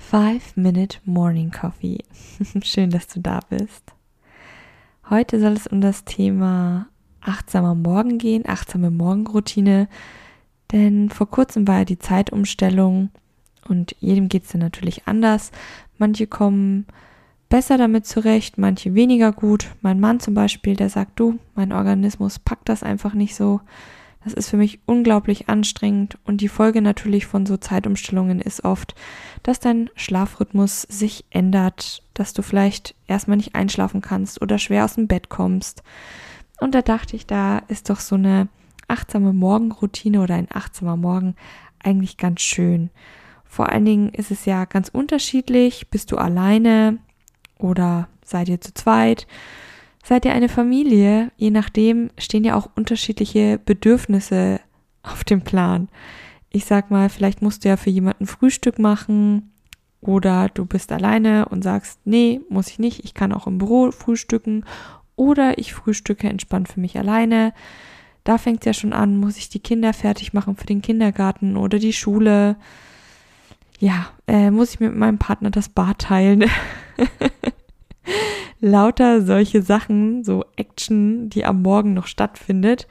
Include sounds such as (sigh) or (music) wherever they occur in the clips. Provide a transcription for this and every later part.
5 Minute Morning Coffee. (laughs) Schön, dass du da bist. Heute soll es um das Thema achtsamer Morgen gehen, achtsame Morgenroutine. Denn vor kurzem war ja die Zeitumstellung und jedem geht es dann natürlich anders. Manche kommen besser damit zurecht, manche weniger gut. Mein Mann zum Beispiel, der sagt, du, mein Organismus packt das einfach nicht so. Das ist für mich unglaublich anstrengend und die Folge natürlich von so Zeitumstellungen ist oft, dass dein Schlafrhythmus sich ändert, dass du vielleicht erstmal nicht einschlafen kannst oder schwer aus dem Bett kommst. Und da dachte ich, da ist doch so eine achtsame Morgenroutine oder ein achtsamer Morgen eigentlich ganz schön. Vor allen Dingen ist es ja ganz unterschiedlich. Bist du alleine oder seid ihr zu zweit? Seid ihr eine Familie? Je nachdem stehen ja auch unterschiedliche Bedürfnisse auf dem Plan. Ich sag mal, vielleicht musst du ja für jemanden Frühstück machen oder du bist alleine und sagst, nee, muss ich nicht, ich kann auch im Büro frühstücken oder ich frühstücke entspannt für mich alleine. Da fängt es ja schon an, muss ich die Kinder fertig machen für den Kindergarten oder die Schule. Ja, äh, muss ich mit meinem Partner das Bad teilen. (laughs) lauter solche Sachen, so Action, die am Morgen noch stattfindet.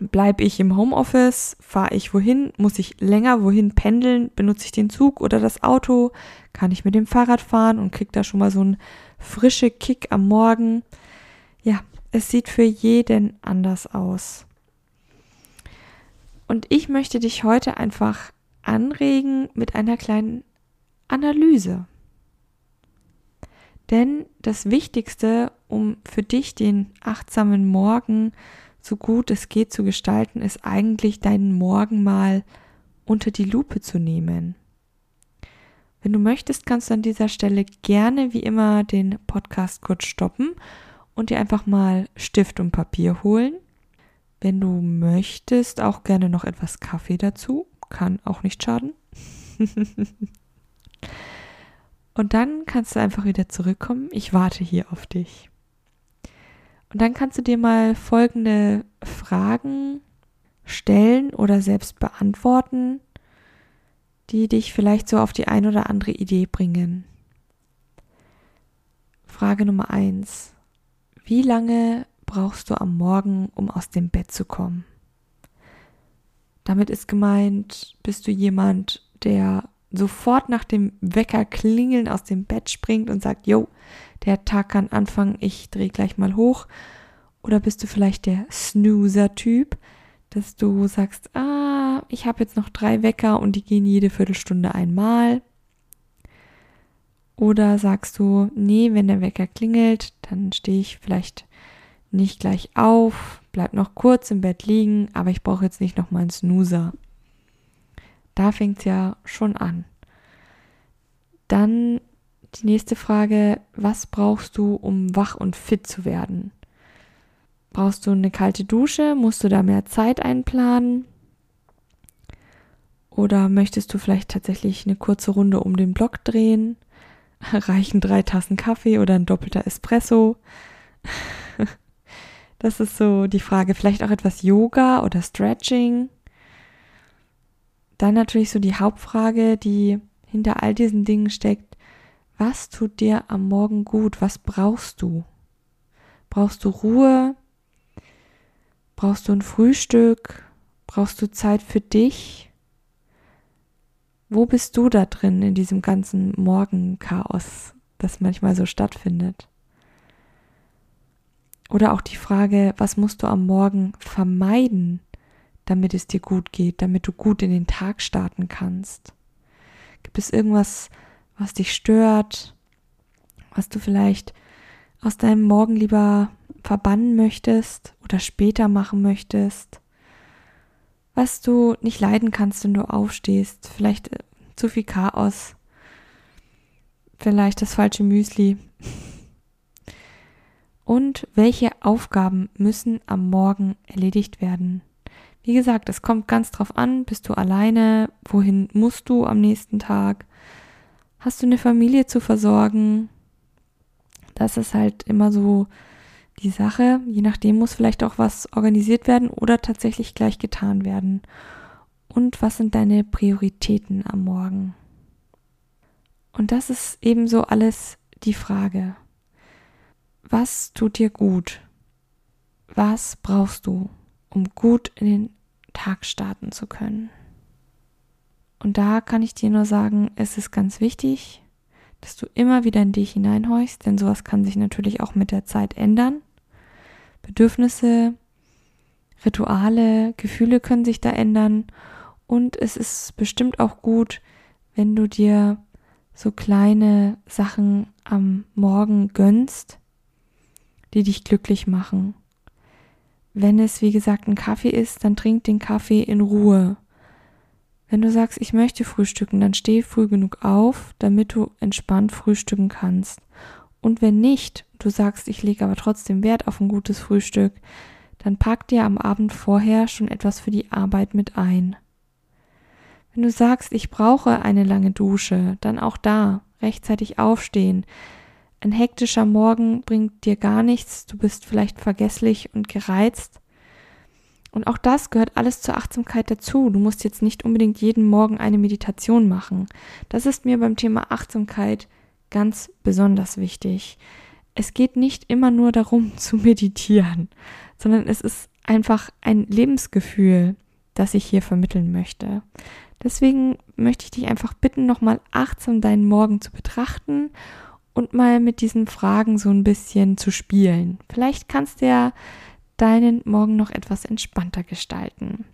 Bleibe ich im Homeoffice? Fahre ich wohin? Muss ich länger wohin pendeln? Benutze ich den Zug oder das Auto? Kann ich mit dem Fahrrad fahren und kriege da schon mal so einen frische Kick am Morgen? Ja, es sieht für jeden anders aus. Und ich möchte dich heute einfach anregen mit einer kleinen Analyse. Denn das Wichtigste, um für dich den achtsamen Morgen so gut es geht zu gestalten, ist eigentlich deinen Morgen mal unter die Lupe zu nehmen. Wenn du möchtest, kannst du an dieser Stelle gerne wie immer den Podcast kurz stoppen und dir einfach mal Stift und Papier holen. Wenn du möchtest, auch gerne noch etwas Kaffee dazu. Kann auch nicht schaden. (laughs) Und dann kannst du einfach wieder zurückkommen. Ich warte hier auf dich. Und dann kannst du dir mal folgende Fragen stellen oder selbst beantworten, die dich vielleicht so auf die ein oder andere Idee bringen. Frage Nummer eins: Wie lange brauchst du am Morgen, um aus dem Bett zu kommen? Damit ist gemeint, bist du jemand, der sofort nach dem Wecker klingeln aus dem Bett springt und sagt, jo, der Tag kann anfangen, ich drehe gleich mal hoch. Oder bist du vielleicht der Snoozer-Typ, dass du sagst, ah, ich habe jetzt noch drei Wecker und die gehen jede Viertelstunde einmal. Oder sagst du, nee, wenn der Wecker klingelt, dann stehe ich vielleicht nicht gleich auf, bleib noch kurz im Bett liegen, aber ich brauche jetzt nicht noch mal einen Snoozer. Da fängt es ja schon an. Dann die nächste Frage, was brauchst du, um wach und fit zu werden? Brauchst du eine kalte Dusche? Musst du da mehr Zeit einplanen? Oder möchtest du vielleicht tatsächlich eine kurze Runde um den Block drehen? (laughs) Reichen drei Tassen Kaffee oder ein doppelter Espresso? (laughs) Das ist so die Frage. Vielleicht auch etwas Yoga oder Stretching. Dann natürlich so die Hauptfrage, die hinter all diesen Dingen steckt. Was tut dir am Morgen gut? Was brauchst du? Brauchst du Ruhe? Brauchst du ein Frühstück? Brauchst du Zeit für dich? Wo bist du da drin in diesem ganzen Morgenchaos, das manchmal so stattfindet? Oder auch die Frage, was musst du am Morgen vermeiden, damit es dir gut geht, damit du gut in den Tag starten kannst? Gibt es irgendwas, was dich stört, was du vielleicht aus deinem Morgen lieber verbannen möchtest oder später machen möchtest? Was du nicht leiden kannst, wenn du aufstehst, vielleicht äh, zu viel Chaos vielleicht das falsche Müsli? Und welche Aufgaben müssen am Morgen erledigt werden? Wie gesagt, es kommt ganz drauf an, bist du alleine, wohin musst du am nächsten Tag? Hast du eine Familie zu versorgen? Das ist halt immer so die Sache. Je nachdem muss vielleicht auch was organisiert werden oder tatsächlich gleich getan werden. Und was sind deine Prioritäten am Morgen? Und das ist ebenso alles die Frage. Was tut dir gut? Was brauchst du, um gut in den Tag starten zu können? Und da kann ich dir nur sagen, es ist ganz wichtig, dass du immer wieder in dich hineinhorchst, denn sowas kann sich natürlich auch mit der Zeit ändern. Bedürfnisse, Rituale, Gefühle können sich da ändern und es ist bestimmt auch gut, wenn du dir so kleine Sachen am Morgen gönnst, die dich glücklich machen. Wenn es, wie gesagt, ein Kaffee ist, dann trink den Kaffee in Ruhe. Wenn du sagst, ich möchte frühstücken, dann steh früh genug auf, damit du entspannt frühstücken kannst. Und wenn nicht, du sagst, ich lege aber trotzdem Wert auf ein gutes Frühstück, dann pack dir am Abend vorher schon etwas für die Arbeit mit ein. Wenn du sagst, ich brauche eine lange Dusche, dann auch da rechtzeitig aufstehen. Ein hektischer Morgen bringt dir gar nichts, du bist vielleicht vergesslich und gereizt. Und auch das gehört alles zur Achtsamkeit dazu. Du musst jetzt nicht unbedingt jeden Morgen eine Meditation machen. Das ist mir beim Thema Achtsamkeit ganz besonders wichtig. Es geht nicht immer nur darum (laughs) zu meditieren, sondern es ist einfach ein Lebensgefühl, das ich hier vermitteln möchte. Deswegen möchte ich dich einfach bitten, nochmal achtsam deinen Morgen zu betrachten und mal mit diesen Fragen so ein bisschen zu spielen. Vielleicht kannst du ja deinen Morgen noch etwas entspannter gestalten.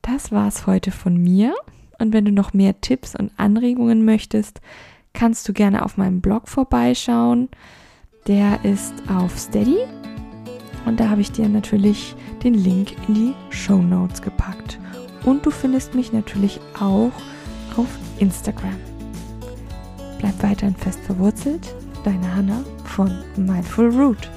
Das war's heute von mir. Und wenn du noch mehr Tipps und Anregungen möchtest, kannst du gerne auf meinem Blog vorbeischauen. Der ist auf Steady. Und da habe ich dir natürlich den Link in die Show Notes gepackt. Und du findest mich natürlich auch auf Instagram. Bleib weiterhin fest verwurzelt, deine Hanna von Mindful Root.